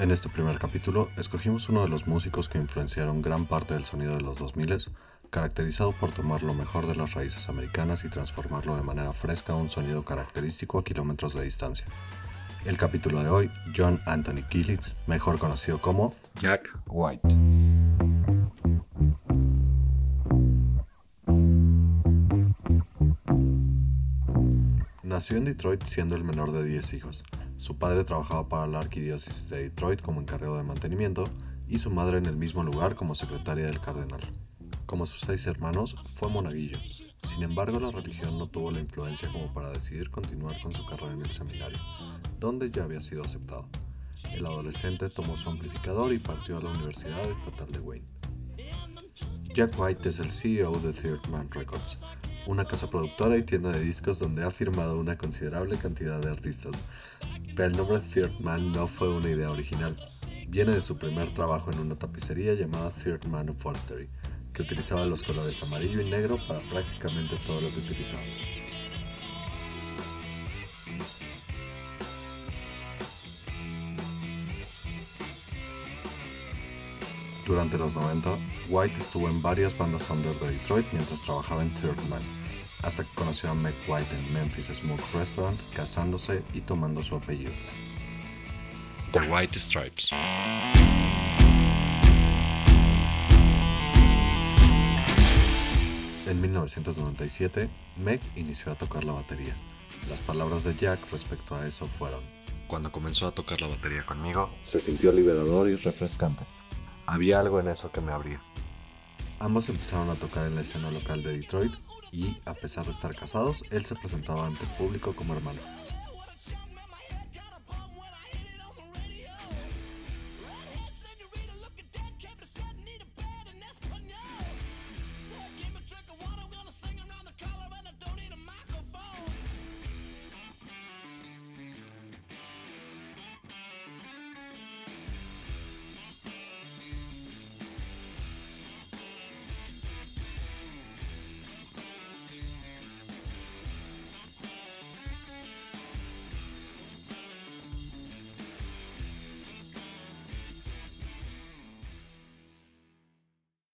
En este primer capítulo escogimos uno de los músicos que influenciaron gran parte del sonido de los 2000, caracterizado por tomar lo mejor de las raíces americanas y transformarlo de manera fresca a un sonido característico a kilómetros de distancia. El capítulo de hoy, John Anthony Killitz, mejor conocido como Jack White. Nació en Detroit siendo el menor de 10 hijos. Su padre trabajaba para la arquidiócesis de Detroit como encargado de mantenimiento y su madre en el mismo lugar como secretaria del cardenal. Como sus seis hermanos, fue monaguillo. Sin embargo, la religión no tuvo la influencia como para decidir continuar con su carrera en el seminario, donde ya había sido aceptado. El adolescente tomó su amplificador y partió a la Universidad Estatal de Wayne. Jack White es el CEO de Third Man Records, una casa productora y tienda de discos donde ha firmado una considerable cantidad de artistas. Pero el nombre Third Man no fue una idea original. Viene de su primer trabajo en una tapicería llamada Third Man Upholstery, que utilizaba los colores amarillo y negro para prácticamente todo lo que utilizaba. Durante los 90, White estuvo en varias bandas under de Detroit mientras trabajaba en Third Man, hasta que conoció a Meg White en Memphis Smoke Restaurant, casándose y tomando su apellido. The White Stripes. En 1997, Meg inició a tocar la batería. Las palabras de Jack respecto a eso fueron, Cuando comenzó a tocar la batería conmigo, se sintió liberador y refrescante. Había algo en eso que me abría. Ambos empezaron a tocar en la escena local de Detroit y, a pesar de estar casados, él se presentaba ante el público como hermano.